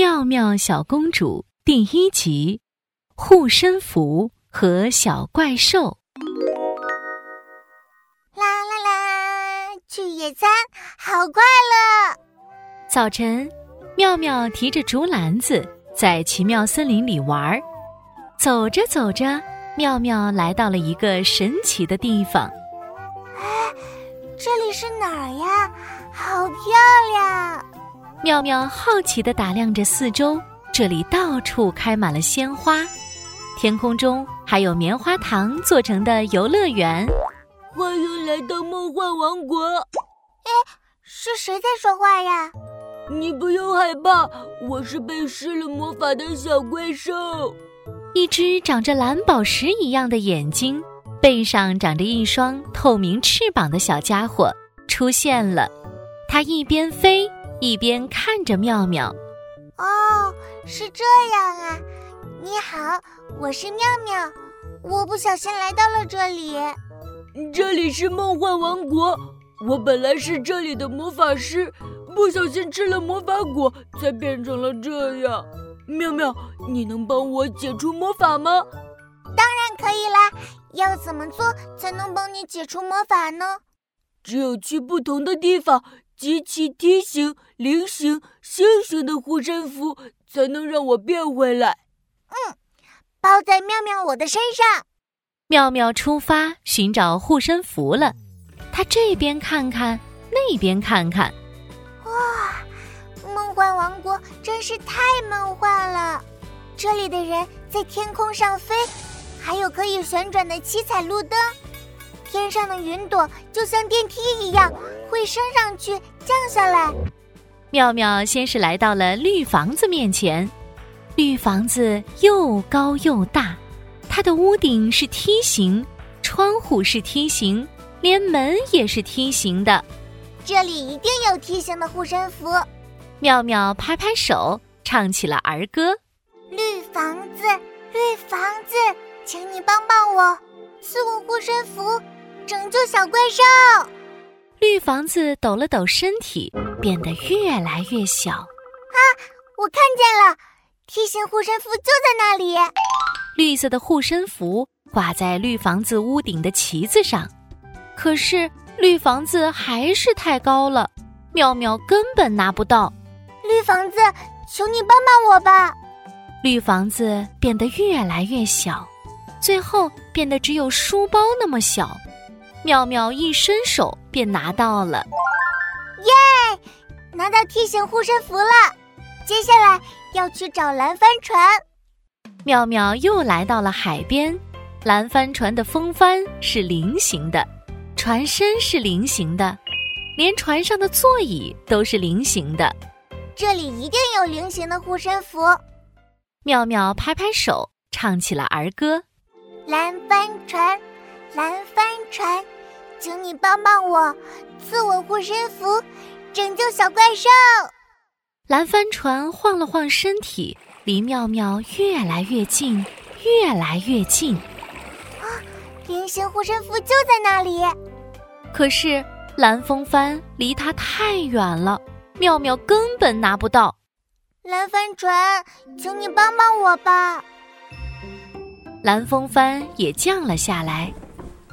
妙妙小公主第一集：护身符和小怪兽。啦啦啦！去野餐，好快乐！早晨，妙妙提着竹篮子在奇妙森林里玩儿。走着走着，妙妙来到了一个神奇的地方。哎，这里是哪儿呀？好漂亮！妙妙好奇地打量着四周，这里到处开满了鲜花，天空中还有棉花糖做成的游乐园。欢迎来到梦幻王国！哎，是谁在说话呀？你不用害怕，我是被施了魔法的小怪兽。一只长着蓝宝石一样的眼睛，背上长着一双透明翅膀的小家伙出现了，它一边飞。一边看着妙妙，哦，是这样啊！你好，我是妙妙，我不小心来到了这里。这里是梦幻王国，我本来是这里的魔法师，不小心吃了魔法果，才变成了这样。妙妙，你能帮我解除魔法吗？当然可以啦！要怎么做才能帮你解除魔法呢？只有去不同的地方。集齐梯形、菱形、星形的护身符，才能让我变回来。嗯，包在妙妙我的身上。妙妙出发寻找护身符了。他这边看看，那边看看。哇，梦幻王国真是太梦幻了！这里的人在天空上飞，还有可以旋转的七彩路灯。天上的云朵就像电梯一样，会升上去、降下来。妙妙先是来到了绿房子面前，绿房子又高又大，它的屋顶是梯形，窗户是梯形，连门也是梯形的。这里一定有梯形的护身符。妙妙拍拍手，唱起了儿歌：绿房子，绿房子，请你帮帮我，赐我护身符。拯救小怪兽！绿房子抖了抖身体，变得越来越小。啊，我看见了，梯形护身符就在那里。绿色的护身符挂在绿房子屋顶的旗子上，可是绿房子还是太高了，妙妙根本拿不到。绿房子，求你帮帮我吧！绿房子变得越来越小，最后变得只有书包那么小。妙妙一伸手便拿到了，耶！拿到梯形护身符了。接下来要去找蓝帆船。妙妙又来到了海边，蓝帆船的风帆是菱形的，船身是菱形的，连船上的座椅都是菱形的。这里一定有菱形的护身符。妙妙拍拍手，唱起了儿歌：蓝帆船。蓝帆船，请你帮帮我，赐我护身符，拯救小怪兽。蓝帆船晃了晃身体，离妙妙越来越近，越来越近。啊，菱形护身符就在那里。可是蓝风帆离它太远了，妙妙根本拿不到。蓝帆船，请你帮帮我吧。蓝风帆也降了下来。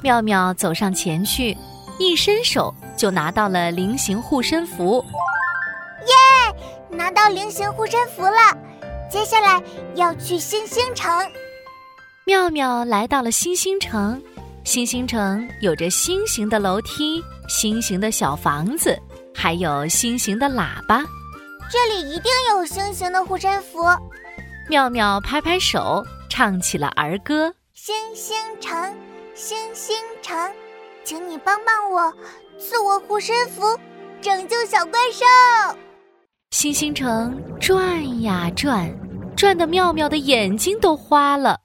妙妙走上前去，一伸手就拿到了菱形护身符。耶，拿到菱形护身符了！接下来要去星星城。妙妙来到了星星城，星星城有着星形的楼梯、星形的小房子，还有星形的喇叭。这里一定有星形的护身符。妙妙拍拍手，唱起了儿歌：星星城。星星城，请你帮帮我，赐我护身符，拯救小怪兽。星星城转呀转，转的妙妙的眼睛都花了。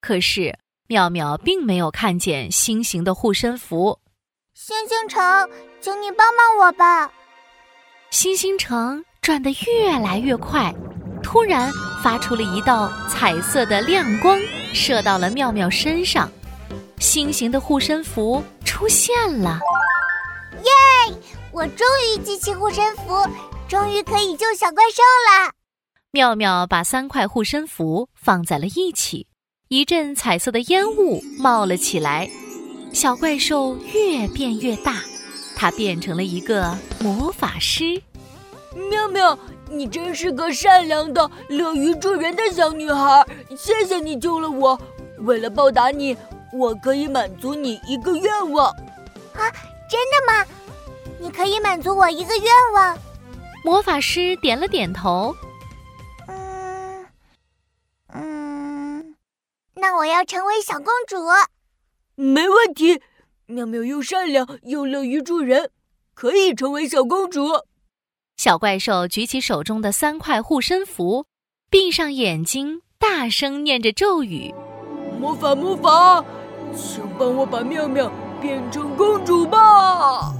可是妙妙并没有看见星形的护身符。星星城，请你帮帮我吧。星星城转得越来越快，突然发出了一道彩色的亮光，射到了妙妙身上。星形的护身符出现了，耶！我终于集齐护身符，终于可以救小怪兽了。妙妙把三块护身符放在了一起，一阵彩色的烟雾冒了起来。小怪兽越变越大，它变成了一个魔法师。妙妙，你真是个善良的、乐于助人的小女孩，谢谢你救了我。为了报答你，我可以满足你一个愿望。啊，真的吗？你可以满足我一个愿望。魔法师点了点头。嗯嗯，那我要成为小公主。没问题，妙妙又善良又乐于助人，可以成为小公主。小怪兽举起手中的三块护身符，闭上眼睛，大声念着咒语：“魔法魔法，请帮我把妙妙变成公主吧！”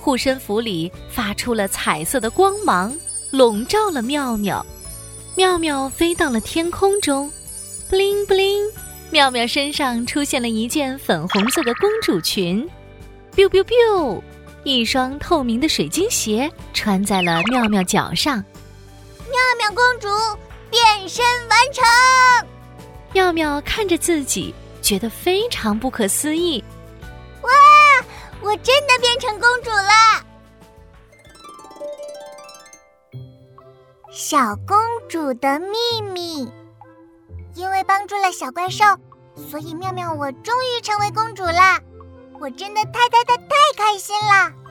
护身符里发出了彩色的光芒，笼罩了妙妙。妙妙飞到了天空中，布灵布灵。妙妙身上出现了一件粉红色的公主裙，biu biu biu，一双透明的水晶鞋穿在了妙妙脚上。妙妙公主变身完成。妙妙看着自己，觉得非常不可思议。哇，我真的变成公主了！小公主的秘密。因为帮助了小怪兽，所以妙妙我终于成为公主啦！我真的太太太太开心了。